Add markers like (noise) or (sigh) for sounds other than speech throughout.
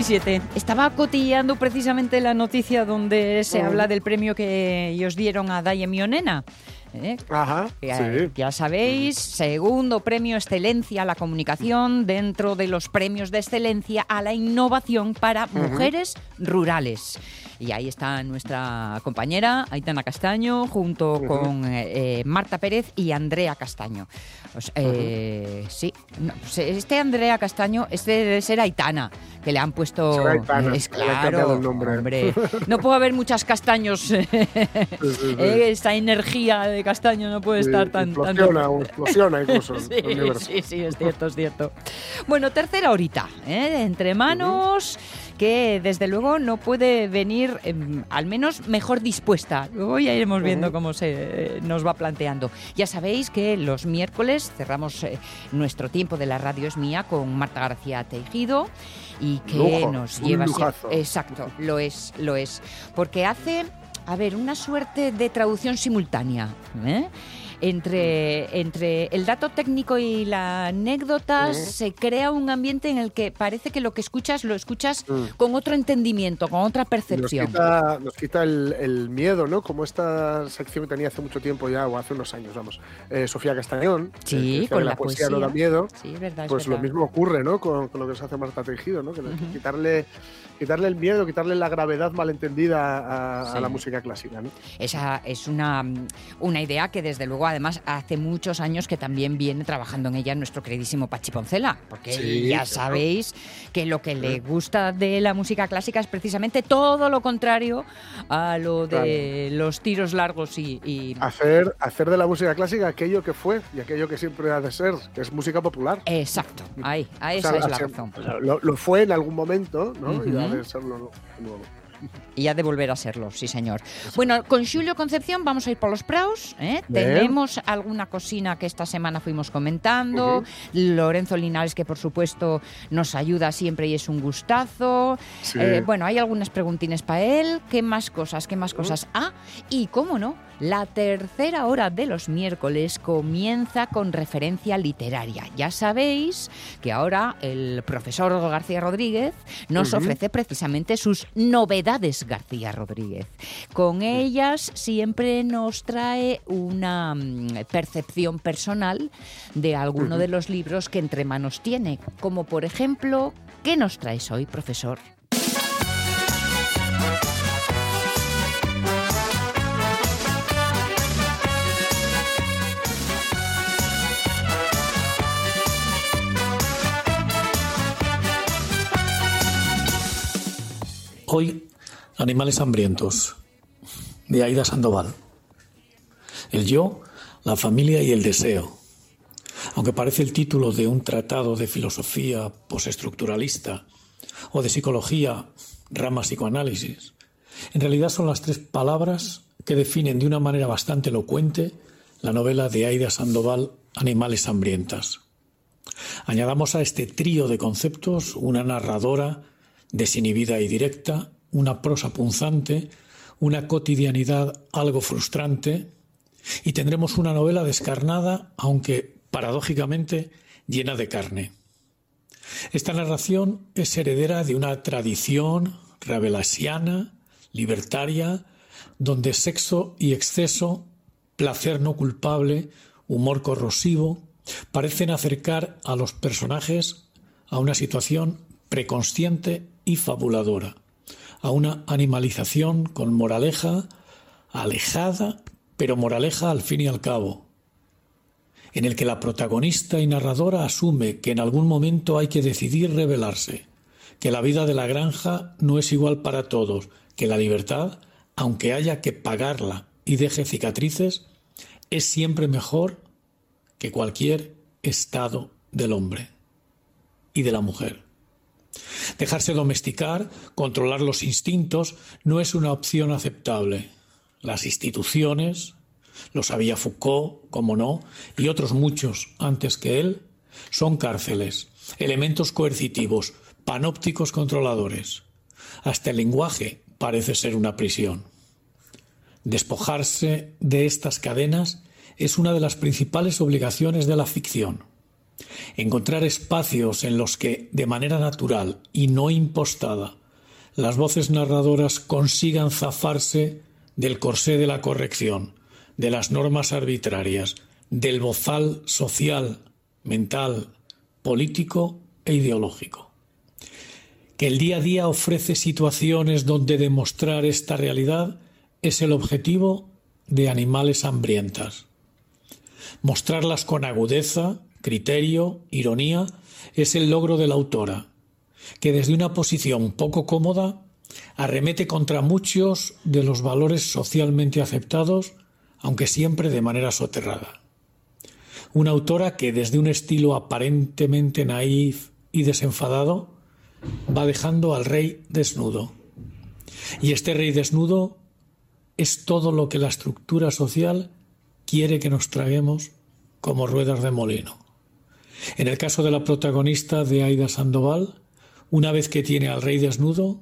17. Estaba cotilleando precisamente la noticia donde se Mm. habla del premio que os dieron a Daya Mionena. ¿eh? Ajá, Ya, sí. ya sabéis, segundo premio excelencia a la comunicación dentro de los premios de excelencia a la innovación para mujeres rurales. Y ahí está nuestra compañera Aitana Castaño junto con eh, Marta Pérez y Andrea Castaño. Os- eh, Sí, no, pues este Andrea Castaño, este debe ser Aitana, que le han puesto... Aitana, es claro, cambiado el nombre. hombre. (laughs) No puede haber muchas castaños. sí, sí. (laughs) Eh, Esa energía de castaño no puede estar tan... explosiona, explosiona (laughs) incluso Sí, sí, sí, es cierto, es cierto. Bueno, tercera horita, ¿eh? entre manos, que desde luego no puede venir em, al menos mejor dispuesta. Luego ya iremos viendo cómo se eh, nos va planteando. Ya sabéis que los miércoles cerramos eh, nuestro tiempo de la radio es mía con Marta García Tejido y que Lujo, nos lleva... sie- lujazo. Exacto, lo es, lo es. Porque hace, a ver, una suerte de traducción simultánea. ¿eh? Entre, entre el dato técnico y la anécdota Ujú. se crea un ambiente en el que parece que lo que escuchas lo escuchas Mm. con otro entendimiento, con otra Nos percepción. quita, nos quita el, el miedo, ¿no? Como esta sección que tenía hace mucho tiempo ya, o hace unos años, vamos. eh, Sofía Castañón. Sí, que con que la poesía. no da poesía. miedo. Sí, verdad. es Pues lo verdad. mismo ocurre, ¿no? Con, con lo que se hace Marta Tejido, ¿no? Que le- Ujú. quitarle, quitarle el miedo, quitarle la gravedad malentendida a, a Sí. la música clásica, ¿no? Esa es una, una idea que desde luego además hace muchos años que también viene trabajando en ella nuestro queridísimo Pachi Poncela, porque Sí, ya claro. sabéis que lo que le gusta de la música clásica es precisamente todo lo contrario a lo de los tiros largos y... y- Hacer, hacer de la música clásica aquello que fue y aquello que siempre ha de ser, que es música popular. Exacto, ahí, a O esa sea, es la razón. o lo, lo fue en algún momento, ¿no? Y ha de serlo nuevo. Y ha de volver a serlo, sí señor. Bueno, con Julio Concepción vamos a ir por los praus. ¿eh? Tenemos alguna cocina que esta semana fuimos comentando. Lorenzo Linares, que por supuesto nos ayuda siempre y es un gustazo. Sí. Eh, bueno, hay algunas preguntines para él. ¿Qué más cosas? ¿Qué más cosas? Ah, y cómo no, la tercera hora de los miércoles comienza con referencia literaria. Ya sabéis que ahora el profesor García Rodríguez nos ofrece precisamente sus novedades García Rodríguez. Con ellas siempre nos trae una mm, percepción personal de alguno de los libros que entre manos tiene, como por ejemplo, ¿qué nos traes hoy, profesor? Hoy, Animales Hambrientos, de Aida Sandoval. El yo, la familia y el deseo. Aunque parece el título de un tratado de filosofía postestructuralista o de psicología, rama psicoanálisis, en realidad son las tres palabras que definen de una manera bastante elocuente la novela de Aida Sandoval, Animales Hambrientas. Añadamos a este trío de conceptos una narradora desinhibida y directa, una prosa punzante, una cotidianidad algo frustrante, y tendremos una novela descarnada, aunque paradójicamente llena de carne. Esta narración es heredera de una tradición rabelasiana, libertaria, donde sexo y exceso, placer no culpable, humor corrosivo, parecen acercar a los personajes a una situación preconsciente y fabuladora, a una animalización con moraleja alejada, pero moraleja al fin y al cabo, en el que la protagonista y narradora asume que en algún momento hay que decidir rebelarse, que la vida de la granja no es igual para todos, que la libertad, aunque haya que pagarla y deje cicatrices, es siempre mejor que cualquier estado del hombre y de la mujer. Dejarse domesticar, controlar los instintos, no es una opción aceptable. Las instituciones, lo sabía Foucault, como no, y otros muchos antes que él, son cárceles, elementos coercitivos, panópticos controladores. Hasta el lenguaje parece ser una prisión. Despojarse de estas cadenas es una de las principales obligaciones de la ficción. Encontrar espacios en los que, de manera natural y no impostada, las voces narradoras consigan zafarse del corsé de la corrección, de las normas arbitrarias, del bozal social, mental, político e ideológico. Que el día a día ofrece situaciones donde demostrar esta realidad es el objetivo de animales hambrientas. Mostrarlas con agudeza, criterio, ironía, es el logro de la autora, que desde una posición poco cómoda arremete contra muchos de los valores socialmente aceptados, aunque siempre de manera soterrada. Una autora que desde un estilo aparentemente naif y desenfadado va dejando al rey desnudo. Y este rey desnudo es todo lo que la estructura social quiere que nos traguemos como ruedas de molino. En el caso de la protagonista de Aida Sandoval, una vez que tiene al rey desnudo,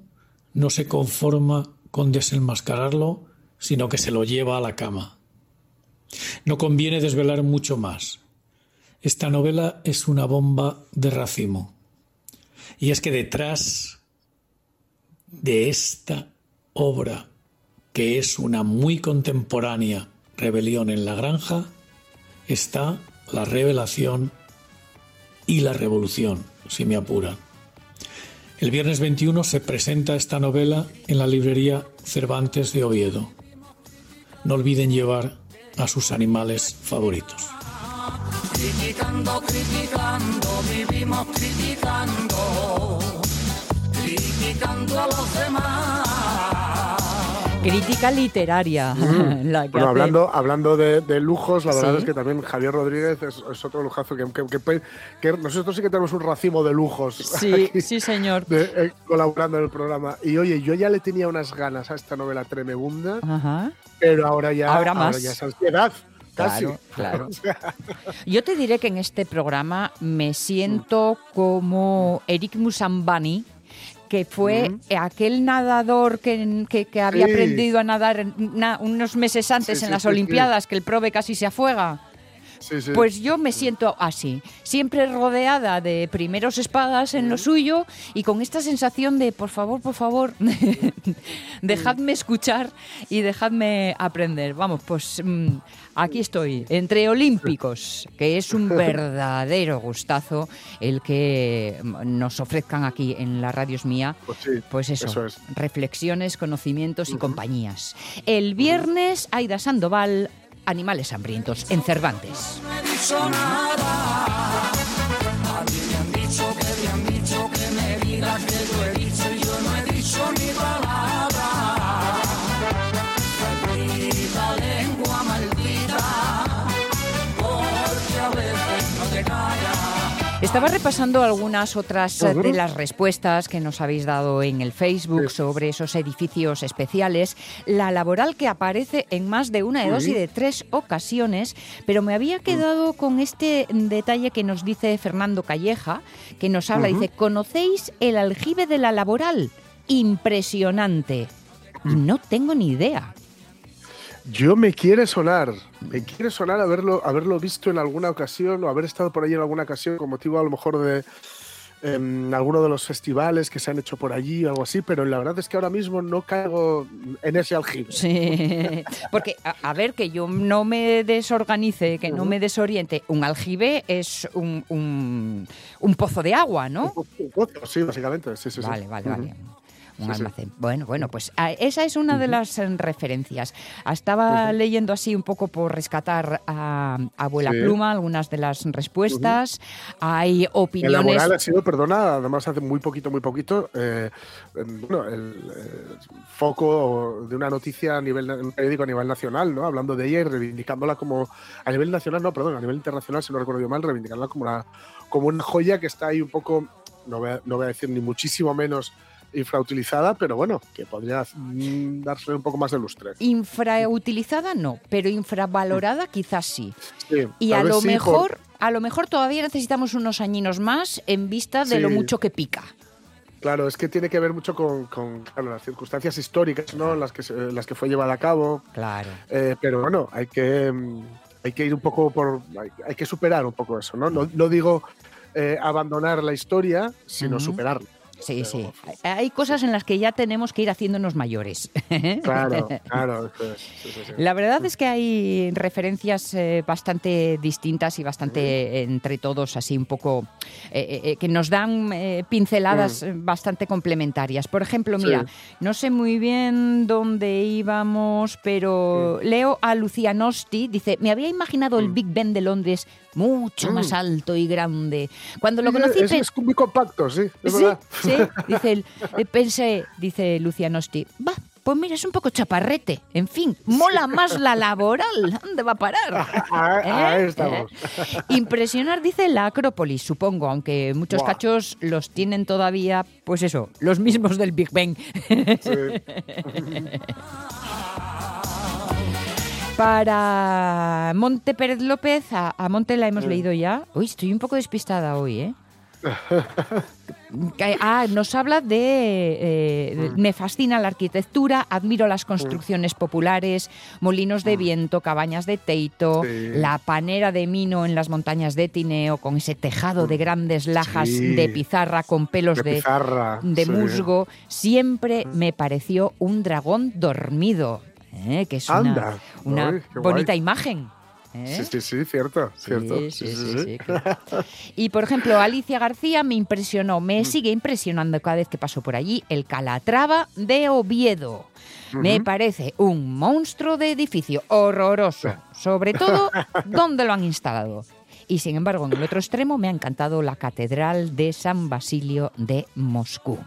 no se conforma con desenmascararlo, sino que se lo lleva a la cama. No conviene desvelar mucho más. Esta novela es una bomba de racimo. Y es que detrás de esta obra, que es una muy contemporánea rebelión en la granja, está la revelación y la revolución, si me apura. El viernes 21 se presenta esta novela en la librería Cervantes de Oviedo. No olviden llevar a sus animales favoritos. Criticando, criticando, vivimos criticando, criticando a los demás. Crítica literaria. (laughs) la que Bueno, hace- hablando, hablando de, de lujos, la verdad es que también Javier Rodríguez es, es otro lujazo que, que- que que nosotros sí que tenemos un racimo de lujos Sí, aquí, sí, señor. de- eh, colaborando en el programa. Y oye, yo ya le tenía unas ganas a esta novela tremebunda, Ajá. pero ahora ya, Ahora más. ya es ansiedad. Casi. Claro, (laughs) claro. Yo te diré que en este programa me siento como Eric Musambani, que fue aquel nadador que, que- que había Sí. aprendido a nadar na- unos meses antes Sí, en sí, las. Olimpiadas, que el prove casi se afuega. Sí, sí. Pues yo me siento así, siempre rodeada de primeros espadas en lo suyo y con esta sensación de, por favor, por favor, (laughs) dejadme escuchar y dejadme aprender. Vamos, pues mm, aquí estoy, entre olímpicos, que es un (laughs) verdadero gustazo el que mm, nos ofrezcan aquí en la radio es mía. Pues sí, Pues eso, eso es. reflexiones, conocimientos y compañías. El viernes, Aida Sandoval, Animales Hambrientos, en Cervantes. Estaba repasando algunas otras eh, de las respuestas que nos habéis dado en el Facebook Sí. sobre esos edificios especiales. La laboral que aparece en más de una de dos y de tres ocasiones, pero me había quedado con este detalle que nos dice Fernando Calleja, que nos habla, dice, ¿conocéis el aljibe de la laboral? Impresionante. Y no tengo ni idea. Yo me quiere sonar, me quiere sonar haberlo, haberlo visto en alguna ocasión o haber estado por ahí en alguna ocasión con motivo a lo mejor de, en alguno de los festivales que se han hecho por allí o algo así, pero la verdad es que ahora mismo no caigo en ese aljibe. Sí, (laughs) porque a, a ver que yo no me desorganice, que no me desoriente. Un aljibe es un, un- un pozo de agua, ¿no? Un pozo, Sí, básicamente. Sí, sí, sí. Vale, vale, vale. Un Sí, sí. almacén. Bueno, bueno, pues ah, esa es una de las eh, referencias. Estaba leyendo así un poco por rescatar a Abuela Sí. Pluma algunas de las respuestas. Hay El opiniones. laboral ha sido, perdona, además hace muy poquito, muy poquito, eh, em, bueno, el eh, foco de una noticia a nivel un periódico a nivel nacional, ¿no? Hablando de ella y reivindicándola como a nivel nacional, no, perdón, a nivel internacional, si no recuerdo yo mal, reivindicándola como una, como una joya que está ahí un poco, no voy a, no voy a decir ni muchísimo menos infrautilizada, pero bueno, que podría mm, darse un poco más de lustre. Infrautilizada no, pero infravalorada quizás sí. Sí, Y a lo sí, por- mejor, a lo mejor todavía necesitamos unos añinos más en vista de lo mucho que pica. Claro, es que tiene que ver mucho con, con, claro, las circunstancias históricas, ¿no? Las que, las que fue llevada a cabo. Claro. Eh, pero bueno, hay que, mm, hay que ir un poco por. Hay, hay que superar un poco eso, ¿no? No, no digo eh, abandonar la historia, sino superarla. Sí, sí. Hay cosas en las que ya tenemos que ir haciéndonos mayores. (laughs) Claro, claro. eso es, sí, sí, sí. La verdad es que hay referencias eh, bastante distintas y bastante entre todos, así un poco, eh, eh, eh, que nos dan eh, pinceladas eh, bastante complementarias. Por ejemplo, Sí. mira, no sé muy bien dónde íbamos, pero leo a Lucía Nosti, dice, me había imaginado el Big Ben de Londres mucho más alto y grande. Cuando lo conocí... es, es muy compacto, sí, es Sí, verdad. sí, dice (laughs) Pensé, dice Lucianosti, va, pues mira, es un poco chaparrete. En fin, mola más la laboral. (laughs) ¿Dónde va a parar? Ahí- (laughs) ahí ¿Eh? estamos. ¿Eh? Impresionar, dice la Acrópolis, supongo, aunque muchos Buah. cachos los tienen todavía, pues eso, los mismos del Big Bang. Sí. (laughs) Para Monte Pérez López, a, a Monte la hemos leído ya. Uy, estoy un poco despistada hoy, ¿eh? Ah, nos habla de, eh, de- Me fascina la arquitectura, admiro las construcciones populares, molinos de viento, cabañas de teito, Sí. la panera de Mino en las montañas de Tineo, con ese tejado de grandes lajas Sí. de pizarra con pelos De de, pizarra, de sí. musgo. Siempre me pareció un dragón dormido, ¿eh? que es una, Anda. bonita guay. imagen. ¿Eh? Sí, sí, sí, cierto, cierto. Sí, sí, sí, sí, claro. (laughs) Y por ejemplo, Alicia García me impresionó, me Mm. sigue impresionando cada vez que paso por allí, el Calatrava de Oviedo. Me parece un monstruo de edificio horroroso, (laughs) sobre todo dónde lo han instalado. Y sin embargo, en el otro extremo me ha encantado la Catedral de San Basilio de Moscú.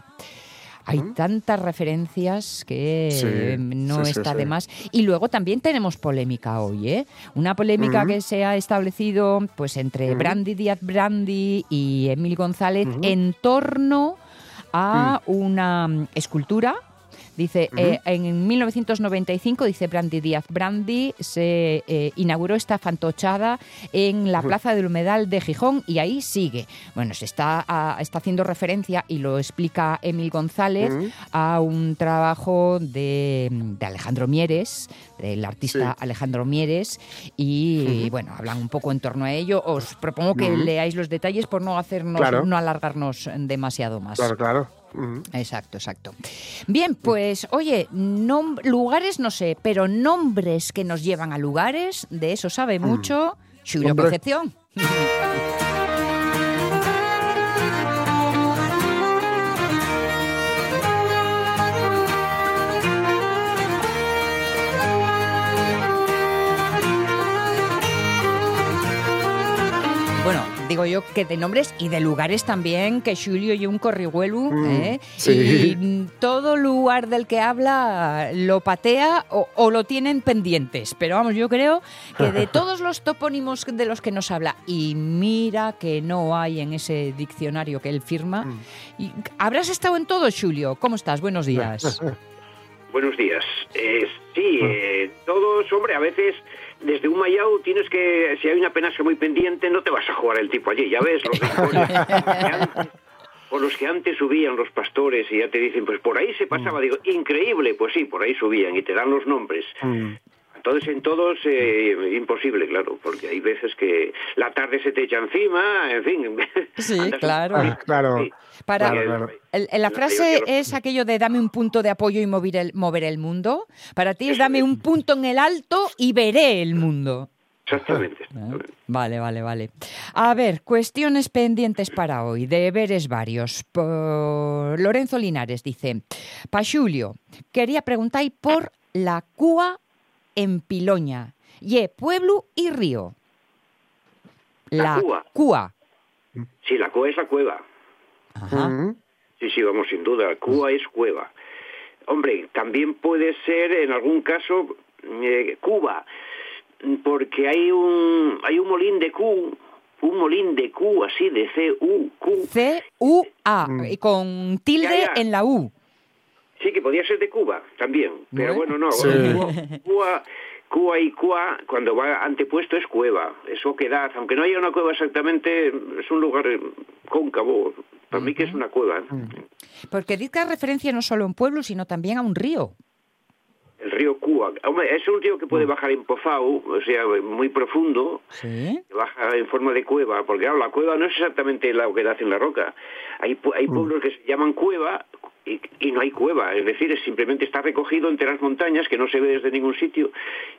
Hay tantas referencias que Sí, no sí, está sí. de más. Y luego también tenemos polémica hoy, ¿eh? Una polémica que se ha establecido pues entre Brandy Díaz Brandy y Emil González en torno a una mm, escultura. Dice, eh, en 1995, dice Brandy Díaz Brandy, se eh, inauguró esta fantochada en la Plaza del Humedal de Gijón y ahí sigue. Bueno, se está, ah, está haciendo referencia, y lo explica Emil González, a un trabajo de, de Alejandro Mieres, del artista Sí. Alejandro Mieres, y bueno, hablan un poco en torno a ello. Os propongo que leáis los detalles por no hacernos, Claro. no alargarnos demasiado más. Claro, claro. Exacto, exacto. Bien, pues oye, lugares no sé, pero nombres que nos llevan a lugares, de eso sabe mucho Julio Hombre. Concepción. (laughs) digo yo que de nombres y de lugares también, que Julio y un corrihuelu, ¿eh? sí. y mm, todo lugar del que habla lo patea o, o lo tienen pendientes. Pero vamos, yo creo que de (laughs) todos los topónimos de los que nos habla, y mira que no hay en ese diccionario que él firma, y, ¿habrás estado en todo, Julio? ¿Cómo estás? Buenos días. (laughs) Buenos días. Eh, sí, eh, todos, hombre, a veces desde un mayao tienes que, si hay una penasca muy pendiente, no te vas a jugar el tipo allí, ya ves, los (laughs) por los que antes subían los pastores y ya te dicen, pues por ahí se pasaba, digo, increíble, pues sí, por ahí subían y te dan los nombres. Entonces, en todos, eh, imposible, claro, porque hay veces que la tarde se te echa encima, en fin. Sí, (laughs) claro. Ah, claro. Sí. Para, Claro, claro. el- el- la frase es aquello de dame un punto de apoyo y mover el, mover el mundo. Para ti es dame un punto en el alto y veré el mundo. Exactamente. (laughs) ¿Eh? Vale, vale, vale. A ver, cuestiones pendientes para hoy, deberes varios. Por Lorenzo Linares dice, pa Xulio, quería preguntar por la cúa en Piloña, ye pueblo y río. La cúa. cúa. Sí, la cueva es la cueva. Ajá. Sí, sí, vamos, sin duda. Cuba es cueva. Hombre, también puede ser, en algún caso, eh, Cuba, porque hay un, hay un molín de Q, un molín de Q, así, de C-U-Q. C-U-A, Mm. y con tilde Ya, ya. en la U. Sí, que podía ser de Cuba también, pero Bueno. bueno, no. Sí. Cuba, Cuba, Cuba y Cuba, cuando va antepuesto es cueva, es oquedad. Aunque no haya una cueva exactamente, es un lugar eh, cóncavo. Para mí que es una cueva. Porque dice referencia no solo a un pueblo, sino también a un río. El río Cuba. Hombre, es un río que puede bajar en Pozao, o sea, muy profundo, Sí. que baja en forma de cueva, porque claro, la cueva no es exactamente la oquedad en la roca. Hay, pu- hay pueblos que se llaman cueva y, y no hay cueva, es decir, es simplemente está recogido entre las montañas, que no se ve desde ningún sitio,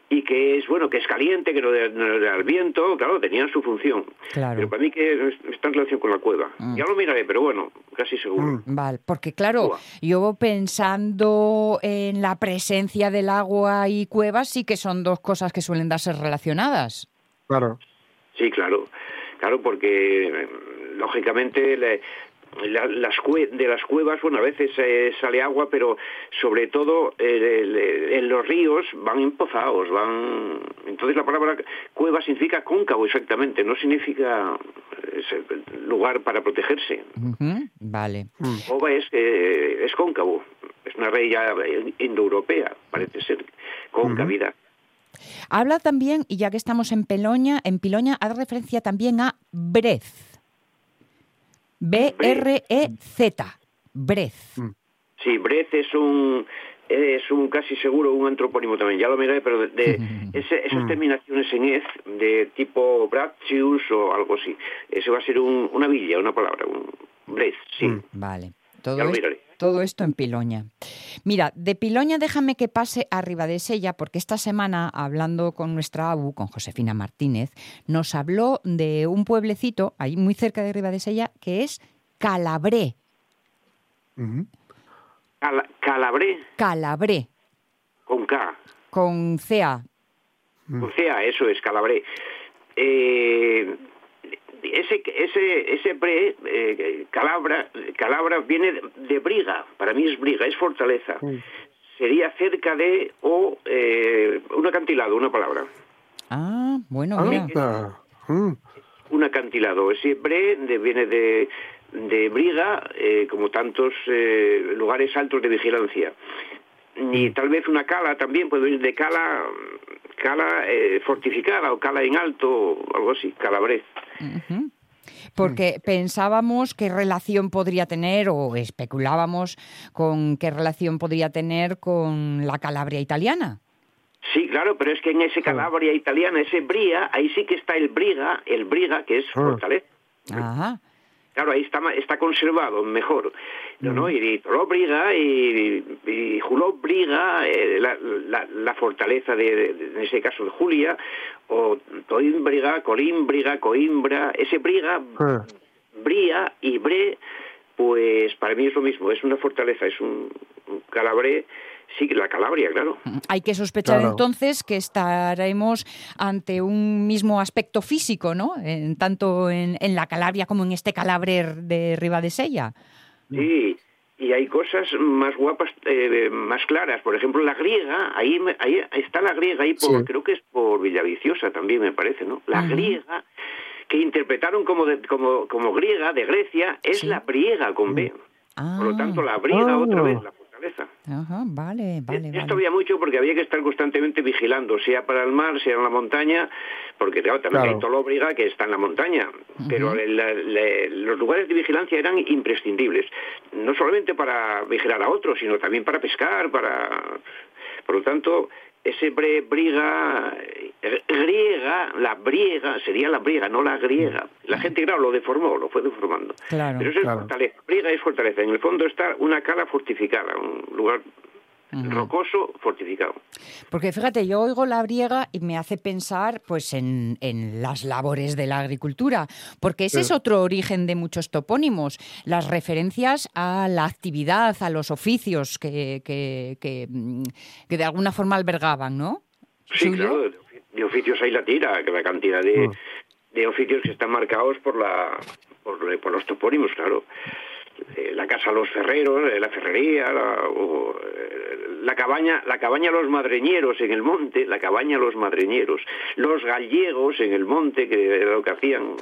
y que es, bueno, que es caliente, que no no da el viento, claro, tenían su función. Claro. Pero para mí que es- está en relación con la cueva. Mm. Ya lo miraré, pero bueno, casi seguro. Mm. Vale, porque claro, yo pensando en la presencia del agua y cuevas, sí que son dos cosas que suelen darse relacionadas. Claro. Sí, claro, claro, porque eh, lógicamente le- la- las cue- de las cuevas, bueno, a veces eh, sale agua, pero sobre todo eh, el- en los ríos van empozados, van. Entonces la palabra cueva significa cóncavo, exactamente, no significa eh, lugar para protegerse. Vale. Cova es eh, es cóncavo, es una ya indoeuropea, parece ser, concavidad. Habla también, y ya que estamos en Peloña, en Piloña, hace referencia también a Brez. B-R-E-Z. Brez. Sí, Brez es un es un casi seguro un antropónimo también, ya lo miré, pero de, de (laughs) ese- esas terminaciones en ez de tipo Braccius o algo así, ese va a ser un- una villa, una palabra, un Brez, sí. Vale. Todo, Ya lo miraré. Todo esto en Piloña. Mira, de Piloña déjame que pase a Ribadesella, porque esta semana, hablando con nuestra ABU, con Josefina Martínez, nos habló de un pueblecito, ahí muy cerca de Ribadesella, que es Calabré. Ujú. Cala- Calabré Calabré, con K, con CA. con CA, eso es Calabré. Eh, ese ese ese bre, eh, Calabra Calabra viene de, de briga, para mí es briga, es fortaleza. Sería cerca de o eh, un acantilado, una palabra. Ah, bueno, mira. Anda. Mm. un acantilado. Ese bre de- viene de, de Briga, eh, como tantos eh, lugares altos de vigilancia. Y tal vez una cala también puede venir de cala, cala eh, fortificada o cala en alto, o algo así, calabrez. Ujú. Porque pensábamos qué relación podría tener, o especulábamos con qué relación podría tener con la Calabria italiana. Sí, claro, pero es que en ese Calabria italiana, ese Bria, ahí sí que está el Briga, el Briga que es fortaleza. Ajá. Claro, ahí está, está conservado mejor. No, y, y Toló Briga y, y Juló Briga, eh, la, la, la fortaleza de, de- en ese caso de Julia, o Toímbriga, Colímbriga, Coimbra, ese Briga, Ah. Bría y Bre, pues para mí es lo mismo, es una fortaleza, es un, un calabré, sí, la Calabria, claro. Hay que sospechar Claro. entonces que estaremos ante un mismo aspecto físico, ¿no? En, tanto en, en la Calabria como en este Calabre de Ribadesella. Sí, y hay cosas más guapas, eh, más claras. Por ejemplo, la griega, ahí, me- ahí está la griega, ahí por, Sí. creo que es por Villaviciosa también, me parece, ¿no? La griega, que interpretaron como, de- como, como griega de Grecia, es Sí. la briega con B. Ah, Por lo tanto, la briega otra vez, la ajá, vale, vale, Esto vale. había mucho porque había que estar constantemente vigilando, sea para el mar, sea en la montaña, porque claro, también Claro. hay Tolóbriga que está en la montaña, pero el- la- la- los lugares de vigilancia eran imprescindibles, no solamente para vigilar a otros, sino también para pescar, para... Por lo tanto, ese bre- briga eh, griega, la briega, sería la briega, no la griega. La gente, claro, lo deformó, lo fue deformando. Claro. Pero eso es Claro. fortaleza. Briega es fortaleza. En el fondo está una cala fortificada, un lugar rocoso fortificado. Porque fíjate, yo oigo la briega y me hace pensar pues en, en las labores de la agricultura, porque ese es otro origen de muchos topónimos, las referencias a la actividad, a los oficios que, que, que, que de alguna forma albergaban, ¿no? Sí, claro, de ofi- de oficios hay la tira, que la cantidad de, Mm. de oficios que están marcados por la por, por los topónimos, claro. Eh, la casa los ferreros, eh, la ferrería, la, o, eh, la cabaña, la cabaña los madreñeros en el monte, la cabaña los madreñeros, los gallegos en el monte que era lo que hacían,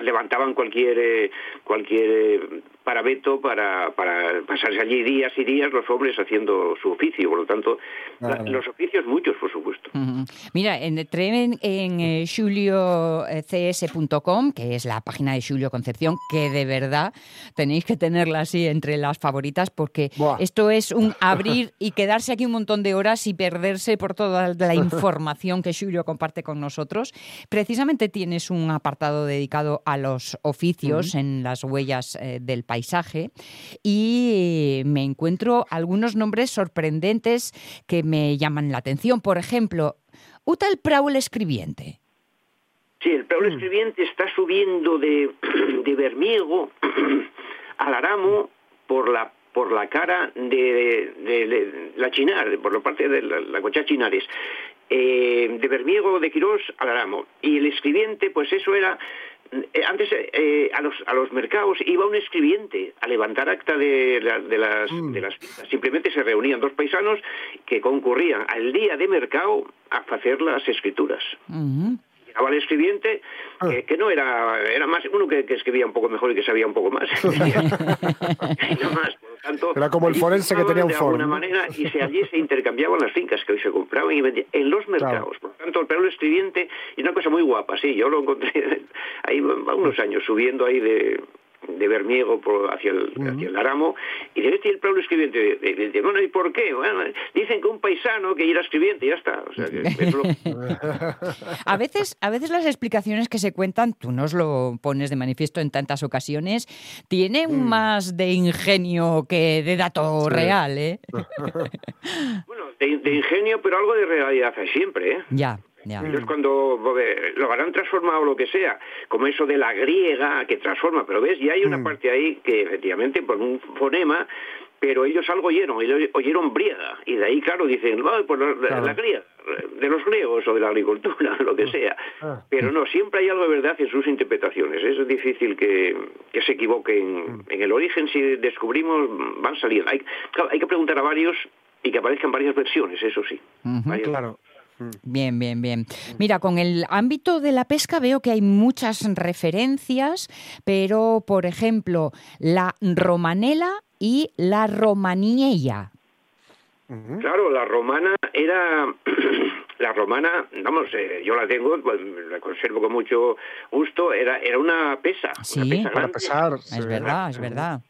levantaban cualquier eh, cualquier eh, parabeto para, para pasarse allí días y días los hombres haciendo su oficio, por lo tanto, la- los oficios muchos, por supuesto. Mira, en, entré en, en eh, juliocs.com, que es la página de Julio Concepción, que de verdad tenéis que tenerla así entre las favoritas, porque Buah. esto es un (laughs) abrir y quedarse aquí un montón de horas y perderse por toda la (laughs) información que Julio comparte con nosotros. Precisamente tienes un apartado dedicado a los oficios en las huellas eh, del paisaje y me encuentro algunos nombres sorprendentes que me llaman la atención. Por ejemplo, Uta el Prau el escribiente. Sí, el Pablo escribiente está subiendo de, (clears throat) de Bermiego (clears throat) al Aramo por la por la cara de, de- de la Chinar, por la parte de la, la Cochá Chinares, eh, de Bermiego de Quirós al Aramo. Y el escribiente, pues eso era eh, antes eh, a los a los mercados iba un escribiente a levantar acta de, la- de las de las fiestas. simplemente se reunían dos paisanos que concurrían al día de mercado a hacer las escrituras. Llegaba el escribiente, Ah. que, que no era, era más uno que, que escribía un poco mejor y que sabía un poco más. (laughs) No más, por lo tanto, Era como el forense que tenía un de foro, alguna ¿no? manera y se, allí se intercambiaban las fincas que hoy se compraban y vendían en los mercados. Por lo tanto, el Pablo escribiente y una cosa muy guapa, sí, yo lo encontré (laughs) ahí unos años subiendo ahí de de Bermiego por, hacia, el, hacia el Aramo y de este el Pablo escribiente de, de- de- bueno y por qué bueno dicen que un paisano que era escribiente ya está o sea que es lo- (laughs) A veces, a veces las explicaciones que se cuentan, tú nos lo pones de manifiesto en tantas ocasiones, tienen más de ingenio que de dato real, ¿eh? (laughs) Bueno, de, de ingenio, pero algo de realidad hay siempre, ¿eh? Ya, ya. Ellos cuando eh, lo habrán transformado lo que sea, como eso de la griega que transforma, pero ves, y hay una parte ahí que efectivamente por un fonema, pero ellos algo oyeron, ellos oyeron briega, y de ahí, claro, dicen, "Ay, pues la, la- Claro. la griega, de los griegos o de la agricultura, (laughs) lo que sea. Ah. Pero no, siempre hay algo de verdad en sus interpretaciones. Es difícil que, que se equivoquen. En el origen, si descubrimos, van saliendo. Hay, claro, hay que preguntar a varios y que aparezcan varias versiones, eso sí. Claro. Bien, bien, bien. Mira, con el ámbito de la pesca veo que hay muchas referencias, pero, por ejemplo, la romanela y la romaniella. Claro, la romana era (clears throat) la romana, vamos, eh, yo la tengo, pues, la conservo con mucho gusto, era era una pesa, Sí, una pesa Para pesar. Es sí. verdad, es verdad.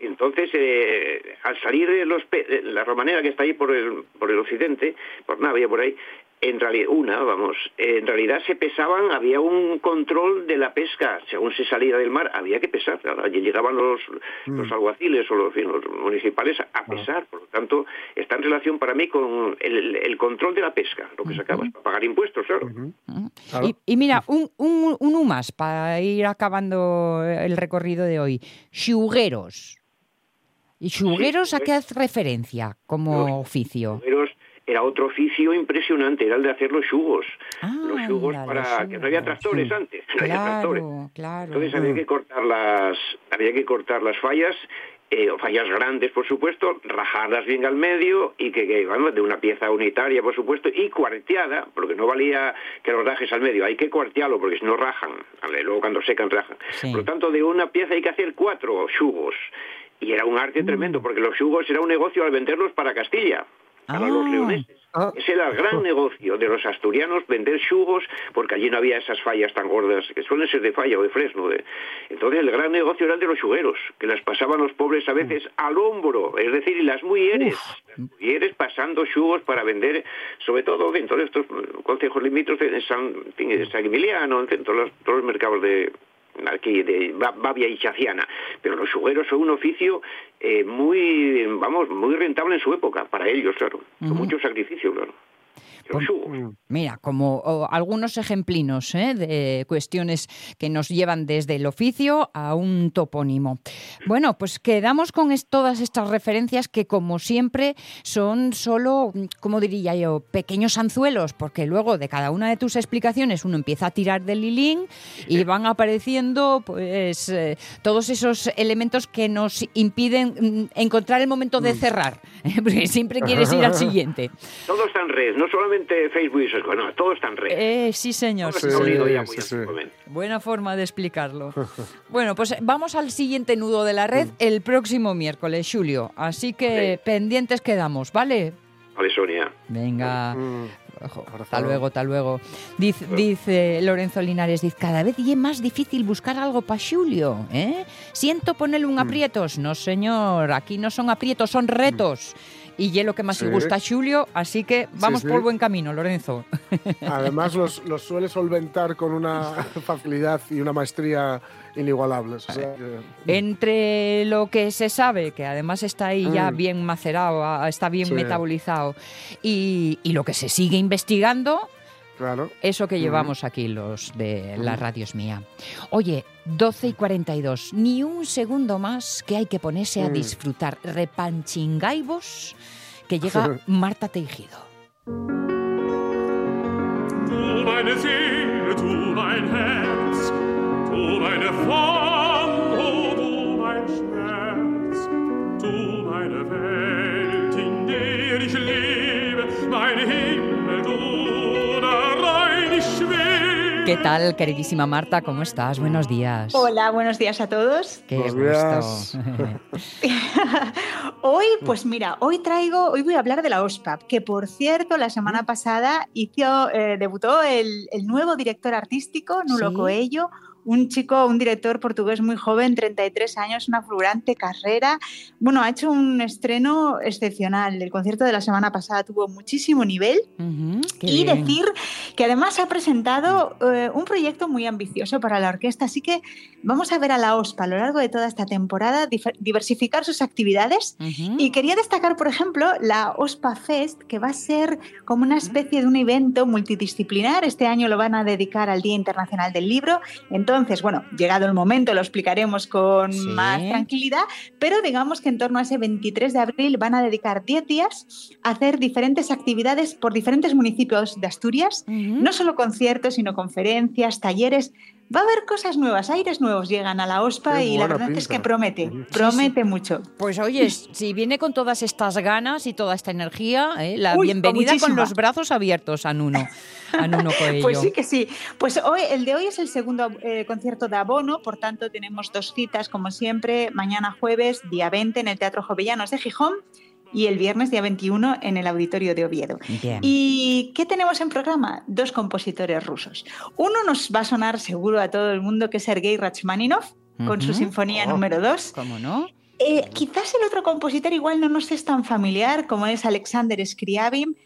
Y Entonces, eh, al salir de los pe- la romanera que está ahí por el, por el occidente, por Navia, por ahí, en realidad, una, vamos, en realidad se pesaban, había un control de la pesca, según se salía del mar, había que pesar, allí llegaban los, los alguaciles o los, municipales a pesar, por lo tanto, está en relación para mí con el, el control de la pesca, lo que sacabas, para pagar impuestos, claro. Claro. Y, y mira, un, un, un más para ir acabando el recorrido de hoy. Xugueros. ¿Y a qué hace referencia como oficio? Era otro oficio impresionante, era el de hacer los yugos. los Anda, yugos los para que no había tractores antes, (laughs) no había tractores. Claro, claro. Entonces había que cortar las había que cortar las fallas eh, o fallas grandes, por supuesto, rajarlas bien al medio y que, que de una pieza unitaria, por supuesto, y cuarteada, porque no valía que los rajes al medio, hay que cuartearlo porque si no rajan, ¿vale? luego cuando secan rajan. Sí. Por lo tanto, de una pieza hay que hacer cuatro yugos. Y era un arte Mm. tremendo, porque los yugos era un negocio al venderlos para Castilla. para los Ah. leoneses. Ah. Ese era el gran (laughs) negocio de los asturianos, vender chugos, porque allí no había esas fallas tan gordas, que suelen ser de falla o de fresno. de- Entonces el gran negocio era el de los chugueros, que las pasaban los pobres a veces al hombro, es decir, y las mujeres, las mujeres pasando chugos para vender, sobre todo dentro de estos consejos limítrofes en San, en San Emiliano, en todos los, todos los mercados de aquí de Ba- Bavia y Chaciana, pero los chugueros son un oficio eh, muy, vamos, muy rentable en su época, para ellos, claro, con mucho sacrificio, claro. Chugos. Mira, como algunos ejemplinos ¿eh? de cuestiones que nos llevan desde el oficio a un topónimo. Bueno, pues quedamos con es- todas estas referencias que, como siempre, son solo, como diría yo, pequeños anzuelos, porque luego de cada una de tus explicaciones uno empieza a tirar del hilín y van apareciendo pues eh, todos esos elementos que nos impiden mm, encontrar el momento de cerrar, (laughs) porque siempre quieres ir al siguiente. Todo está en red, no solamente Facebook y esas cosas, no, todo está en red. Eh, sí, señor. sí, sí, sí. Buena forma de explicarlo. (laughs) Bueno, pues vamos al siguiente nudo de la red el próximo miércoles, Julio. Así que pendientes quedamos, ¿vale? Vale, Sonia. Venga. Mm. Ojo, hasta luego, hasta luego. Dice, dice Lorenzo Linares, dice, cada vez y es más difícil buscar algo para Julio, ¿eh? Siento ponerle Mm. un aprietos. No, señor, aquí no son aprietos, son retos. Y es lo que más Sí. le gusta a Julio, así que vamos sí. por buen camino, Lorenzo. (laughs) Además, los, los suele solventar con una (laughs) facilidad y una maestría inigualables. o sea que- Entre lo que se sabe, que además está ahí ya Mm. bien macerado, está bien Sí. metabolizado, y, y lo que se sigue investigando, claro. eso que llevamos aquí los de la radio es mía. Oye, 12 y 42, ni un segundo más que hay que ponerse a Mm. disfrutar repanchingaibos que llega (laughs) Marta Teijido. Du meine Seele, du mein Herz, du meine Form, oh du mein Schmerz, du meine Welt, ¿Qué tal, queridísima Marta? ¿Cómo estás? Buenos días. Hola, buenos días a todos. Qué Buenos gusto. (laughs) hoy, pues mira, hoy traigo, hoy voy a hablar de la OSPAP, que por cierto, la semana pasada hizo, eh, debutó el, el nuevo director artístico, Nulo Sí. Coello, un chico, un director portugués muy joven, 33 años, una fulgurante carrera. Bueno, ha hecho un estreno excepcional. El concierto de la semana pasada tuvo muchísimo nivel. Y bien. decir que además ha presentado eh, un proyecto muy ambicioso para la orquesta, así que vamos a ver a la OSPA a lo largo de toda esta temporada diversificar sus actividades. Y quería destacar, por ejemplo, la OSPA Fest, que va a ser como una especie de un evento multidisciplinar. Este año lo van a dedicar al Día Internacional del Libro. Entonces, bueno, llegado el momento lo explicaremos con Sí. más tranquilidad, pero digamos que en torno a ese 23 de abril van a dedicar 10 días a hacer diferentes actividades por diferentes municipios de Asturias. No solo conciertos, sino conferencias, talleres. Va a haber cosas nuevas, aires nuevos llegan a la OSPA Qué y la verdad es que promete, promete mucho. Pues oye, si viene con todas estas ganas y toda esta energía, ¿eh? la Uy, bienvenida con los brazos abiertos a Nuno, a Nuno Coello. (laughs) Pues sí que sí. Pues hoy, el de hoy es el segundo eh, concierto de abono, por tanto tenemos dos citas como siempre, mañana jueves, día 20 en el Teatro Jovellanos de Gijón y el viernes día 21 en el Auditorio de Oviedo. Bien. ¿Y qué tenemos en programa? Dos compositores rusos. Uno nos va a sonar seguro a todo el mundo que es Sergei Rachmaninoff con su sinfonía Oh. número 2. ¿Cómo no? Eh, quizás el otro compositor igual no nos es tan familiar como es Alexander Scriabin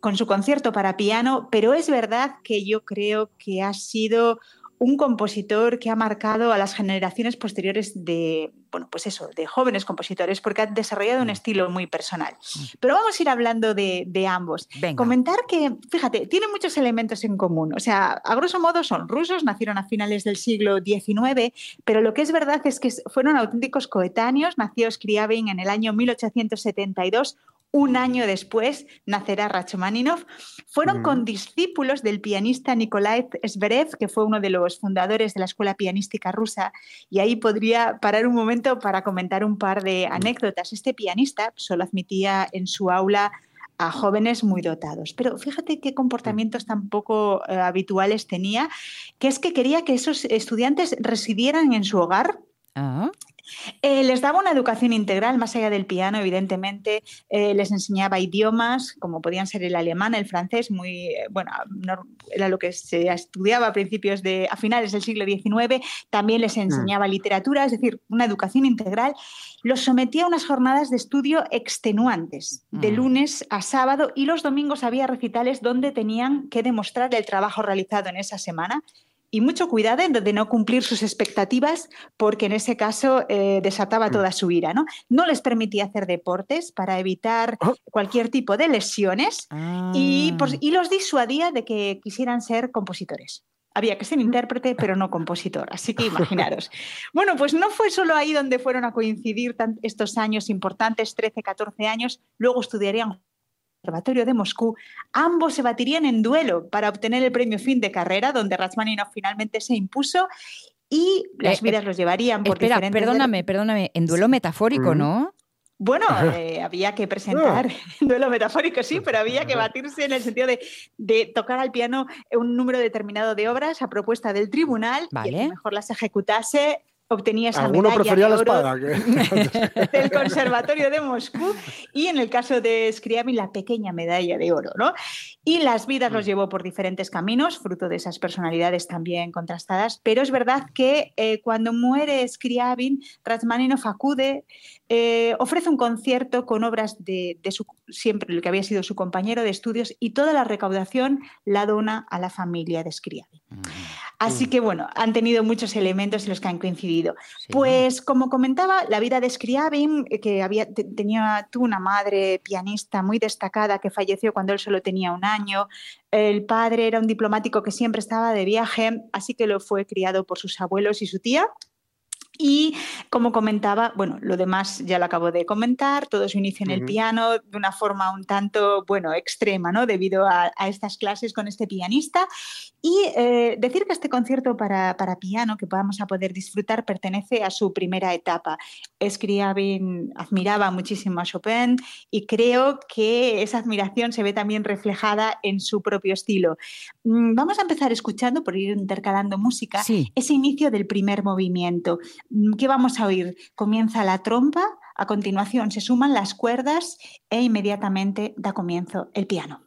con su concierto para piano, pero es verdad que yo creo que ha sido un compositor que ha marcado a las generaciones posteriores de, bueno, pues eso, de jóvenes compositores, porque ha desarrollado un estilo muy personal. Pero vamos a ir hablando de, de ambos. Venga. Comentar que, fíjate, tienen muchos elementos en común. O sea, a grosso modo son rusos, nacieron a finales del siglo XIX, pero lo que es verdad es que fueron auténticos coetáneos. Nació Scriabin en el año 1872. Un año después nacerá Rachmaninoff. Fueron Mm. condiscípulos del pianista Nikolai Zverev, que fue uno de los fundadores de la escuela pianística rusa. Y ahí podría parar un momento para comentar un par de anécdotas. Este pianista solo admitía en su aula a jóvenes muy dotados. Pero fíjate qué comportamientos tan poco eh, habituales tenía, que es que quería que esos estudiantes residieran en su hogar Ah, Eh, les daba una educación integral, más allá del piano, evidentemente. Eh, les enseñaba idiomas, como podían ser el alemán, el francés, muy, eh, bueno, no- era lo que se estudiaba a principios de, a finales del siglo XIX. También les enseñaba literatura, es decir, una educación integral. Los sometía a unas jornadas de estudio extenuantes, de Mm. lunes a sábado, y los domingos había recitales donde tenían que demostrar el trabajo realizado en esa semana. Y mucho cuidado en de no cumplir sus expectativas, porque en ese caso eh, desataba toda su ira. ¿no? no les permitía hacer deportes para evitar Oh. cualquier tipo de lesiones y, Ah. y los disuadía de que quisieran ser compositores. Había que ser intérprete, pero no compositor. Así que imaginaros. (laughs) Bueno, pues no fue solo ahí donde fueron a coincidir estos años importantes, 13, 14 años. Luego estudiarían Conservatorio de Moscú. Ambos se batirían en duelo para obtener el premio fin de carrera, donde Rachmaninoff finalmente se impuso y las Eh, vidas los llevarían por Espera, diferentes... perdóname, perdóname. En duelo metafórico, Mm. ¿no? Bueno, eh, había que presentar (laughs) duelo metafórico, sí, pero había que batirse en el sentido de, de tocar al piano un número determinado de obras a propuesta del tribunal y el Vale. que mejor las ejecutase obtenía esa Alguno medalla prefería de la espada. (laughs) del Conservatorio de Moscú y en el caso de Scriabin la pequeña medalla de oro, ¿no? Y las vidas los llevó por diferentes caminos, fruto de esas personalidades también contrastadas, pero es verdad que eh, cuando muere Scriabin, Rachmaninoff acude, eh, ofrece un concierto con obras de, de su, siempre el que había sido su compañero de estudios y toda la recaudación la dona a la familia de Scriabin. Así que bueno, han tenido muchos elementos en los que han coincidido. Sí. Pues como comentaba, la vida de Scriabin, eh, que había, te- tenía, tuvo una madre pianista muy destacada que falleció cuando él solo tenía un año. El padre era un diplomático que siempre estaba de viaje, así que lo fue criado por sus abuelos y su tía. Y como comentaba, bueno, lo demás ya lo acabo de comentar, todo su inicio en el piano de una forma un tanto, bueno, extrema, ¿no? Debido a, a estas clases con este pianista. Y eh, decir que este concierto para, para piano que vamos a poder disfrutar pertenece a su primera etapa. Scriabin admiraba muchísimo a Chopin y creo que esa admiración se ve también reflejada en su propio estilo. Mm, Vamos a empezar escuchando, por ir intercalando música, Sí. ese inicio del primer movimiento. Mm, ¿Qué vamos a oír? Comienza la trompa, a continuación se suman las cuerdas e inmediatamente da comienzo el piano.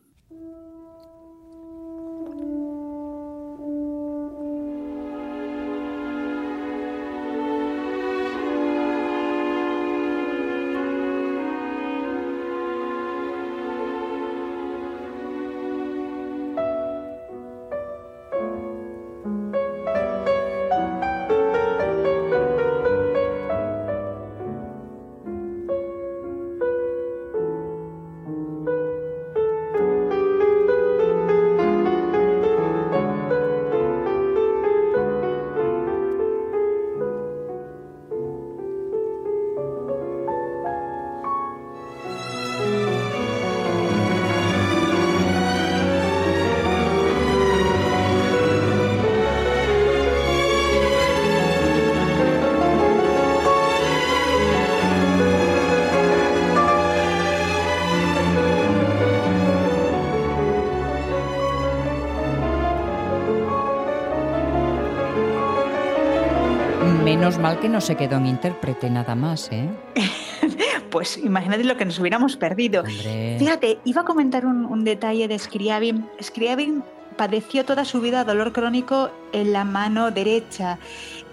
Menos mal que no se quedó en intérprete nada más, ¿eh? (laughs) Pues imagínate lo que nos hubiéramos perdido. Hombre. Fíjate, iba a comentar un, un detalle de Scriabin. Scriabin padeció toda su vida dolor crónico en la mano derecha.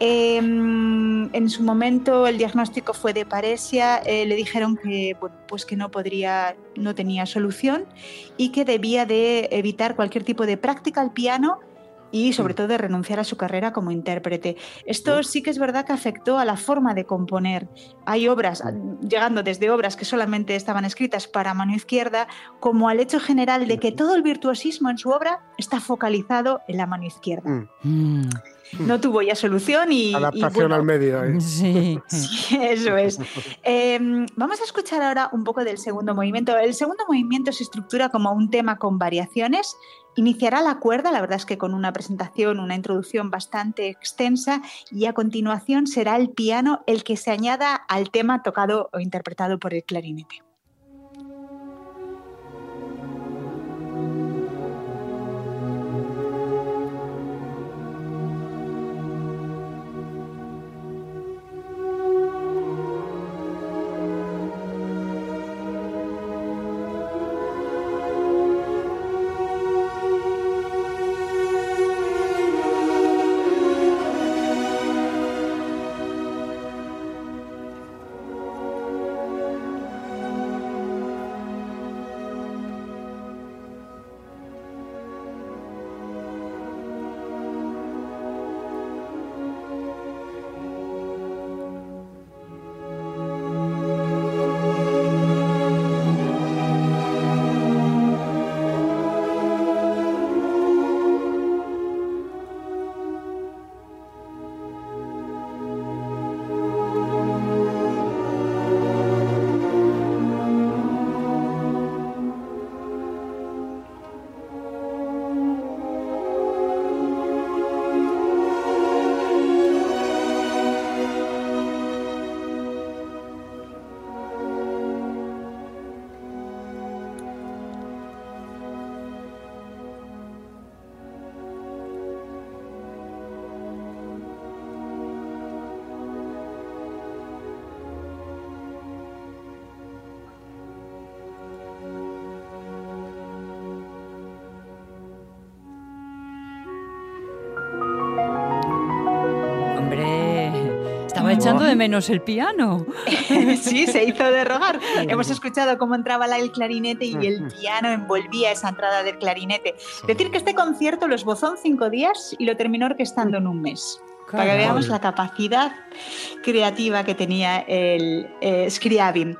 Eh, en su momento el diagnóstico fue de paresia, eh, le dijeron que, bueno, pues que no podría, no tenía solución y que debía de evitar cualquier tipo de práctica al piano y sobre todo de renunciar a su carrera como intérprete. Esto sí que es verdad que afectó a la forma de componer. Hay obras, llegando desde obras que solamente estaban escritas para mano izquierda, como al hecho general de que todo el virtuosismo en su obra está focalizado en la mano izquierda. Mm. Mm, No tuvo ya solución y... y Adaptación bueno, al medio. ¿eh? (laughs) sí. Sí, eso es. Eh, vamos a escuchar ahora un poco del segundo movimiento. El segundo movimiento se estructura como un tema con variaciones. Iniciará la cuerda, la verdad es que con una presentación, una introducción bastante extensa, y a continuación será el piano el que se añada al tema tocado o interpretado por el clarinete. Echando de menos el piano. (laughs) sí, se hizo de rogar. Hemos escuchado cómo entraba el clarinete y el piano envolvía esa entrada del clarinete. Decir que este concierto lo esbozó en cinco días y lo terminó orquestando en un mes. Para que veamos la capacidad creativa que tenía el eh, Scriabin.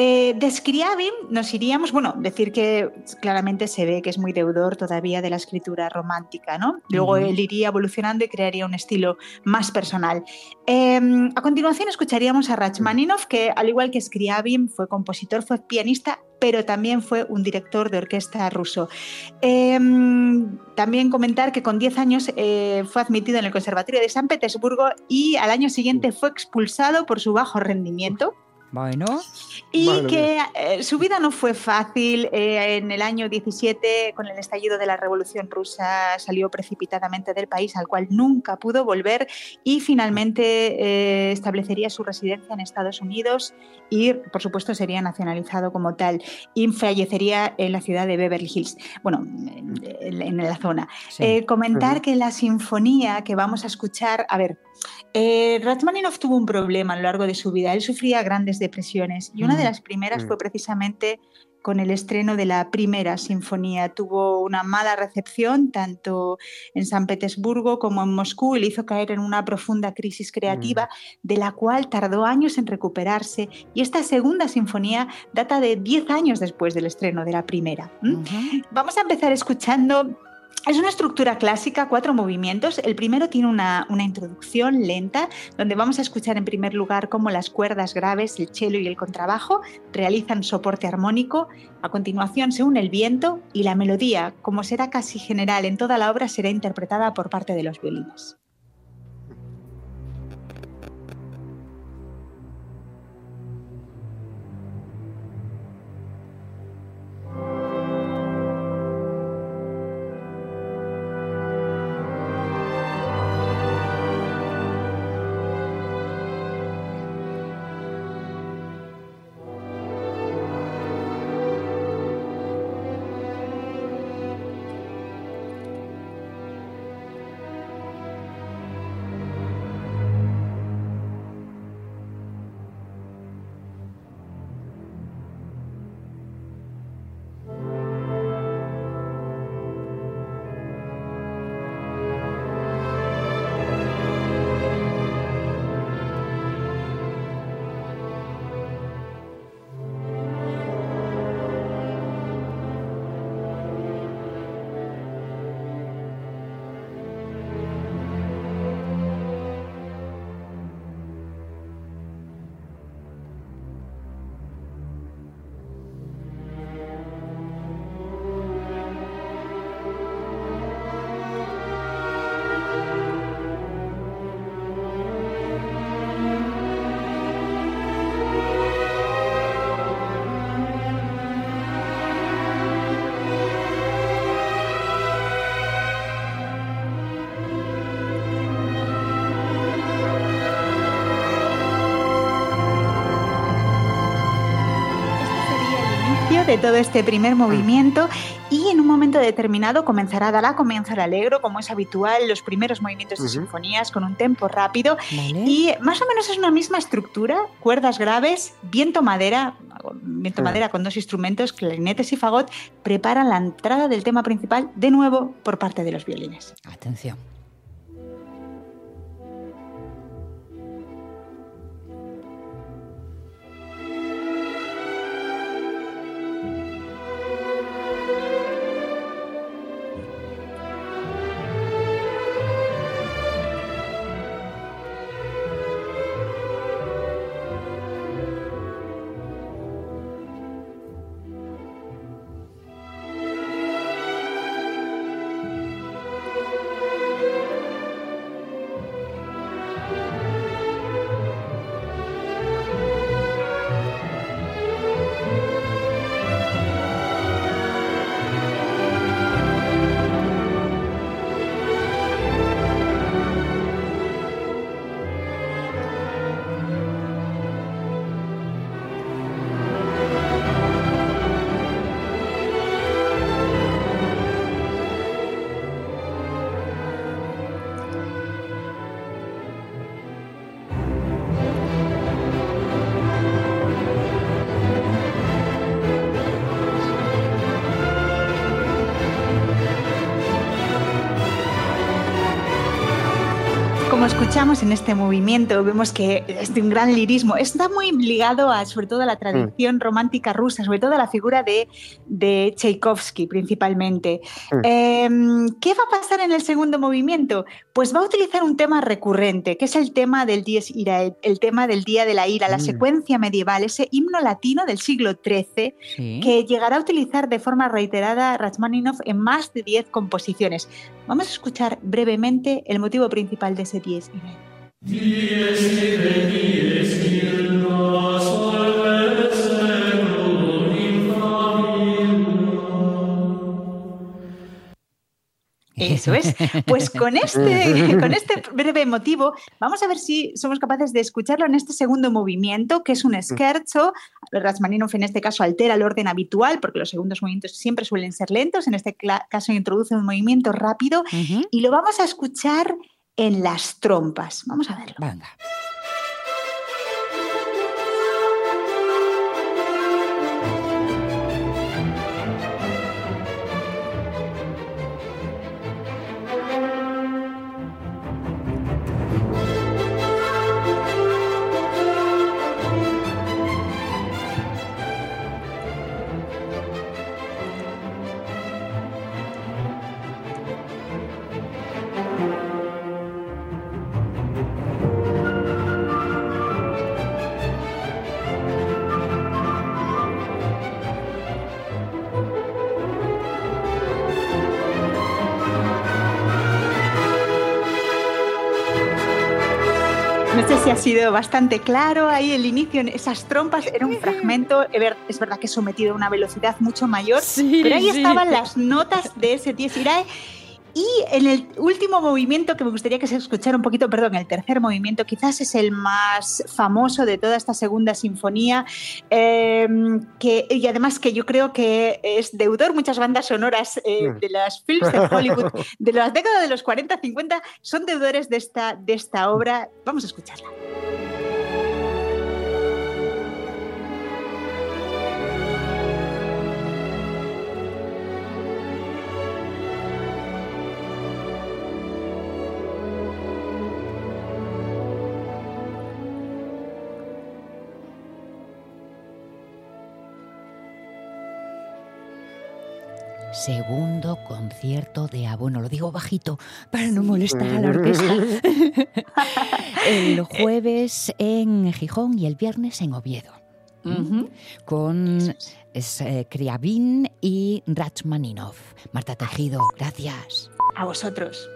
Eh, de Scriabin nos iríamos, bueno, decir que claramente se ve que es muy deudor todavía de la escritura romántica, ¿no? Luego él iría evolucionando y crearía un estilo más personal. Eh, a continuación escucharíamos a Rachmaninoff, que al igual que Scriabin fue compositor, fue pianista, pero también fue un director de orquesta ruso. Eh, también comentar que con 10 años eh, fue admitido en el Conservatorio de San Petersburgo y al año siguiente fue expulsado por su bajo rendimiento. Bueno, Y Madre que eh, su vida no fue fácil. eh, en el año 17, con el estallido de la Revolución Rusa, salió precipitadamente del país al cual nunca pudo volver y finalmente eh, establecería su residencia en Estados Unidos y, por supuesto, sería nacionalizado como tal y fallecería en la ciudad de Beverly Hills, bueno, en, la zona. sí. Eh, comentar que la sinfonía que vamos a escuchar, a ver, eh, Rachmaninoff tuvo un problema a lo largo de su vida. Él sufría grandes depresiones y una de Mm. las primeras Mm. fue precisamente con el estreno de la primera sinfonía. Tuvo una mala recepción tanto en San Petersburgo como en Moscú y le hizo caer en una profunda crisis creativa de la cual tardó años en recuperarse. Y esta segunda sinfonía data de 10 años después del estreno de la primera. Vamos a empezar escuchando. Es una estructura clásica, cuatro movimientos. El primero tiene una, una introducción lenta, donde vamos a escuchar en primer lugar cómo las cuerdas graves, el cello y el contrabajo realizan soporte armónico. A continuación se une el viento y la melodía, como será casi general en toda la obra, será interpretada por parte de los violines. De todo este primer movimiento y en un momento determinado comenzará, dará comienzo al alegro, como es habitual, los primeros movimientos de sinfonías con un tempo rápido Vale. y más o menos es una misma estructura, cuerdas graves, viento madera, viento Ah. madera con dos instrumentos, clarinetes y fagot, preparan la entrada del tema principal de nuevo por parte de los violines. Atención. Escuchamos en este movimiento, vemos que es de un gran lirismo. Está muy ligado a, sobre todo a la tradición romántica rusa, sobre todo a la figura de, de Tchaikovsky principalmente. Mm. Em, ¿Qué va a pasar en el segundo movimiento? Pues va a utilizar un tema recurrente, que es el tema del Dies Irae, el tema del Día de la Ira, la Mm. secuencia medieval, ese himno latino del siglo XIII Sí. que llegará a utilizar de forma reiterada Rachmaninoff en más de 10 composiciones. Vamos a escuchar brevemente el motivo principal de ese 10. Eso es. Pues con este, (laughs) con este breve motivo, vamos a ver si somos capaces de escucharlo en este segundo movimiento, que es un scherzo. Rachmaninoff en este caso altera el orden habitual, porque los segundos movimientos siempre suelen ser lentos. En este caso introduce un movimiento rápido y lo vamos a escuchar en las trompas. Vamos a verlo. No sé si ha sido bastante claro ahí el inicio, en esas trompas, era un fragmento, es ver- es verdad que sometido a una velocidad mucho mayor, Sí, pero ahí sí. estaban las notas de ese Dies Irae. Y en el último movimiento que me gustaría que se escuchara un poquito, perdón, el tercer movimiento, quizás es el más famoso de toda esta segunda sinfonía, eh, que, y además que yo creo que es deudor muchas bandas sonoras eh, Mm. de las films de Hollywood (laughs) de las décadas de los 40-50 son deudores de esta, de esta obra. Vamos a escucharla. Segundo concierto de A. Bueno, lo digo bajito para no molestar a la orquesta. (laughs) el jueves en Gijón y el viernes en Oviedo. Con Scriabin y Rachmaninoff. Marta Tejido, gracias. A vosotros.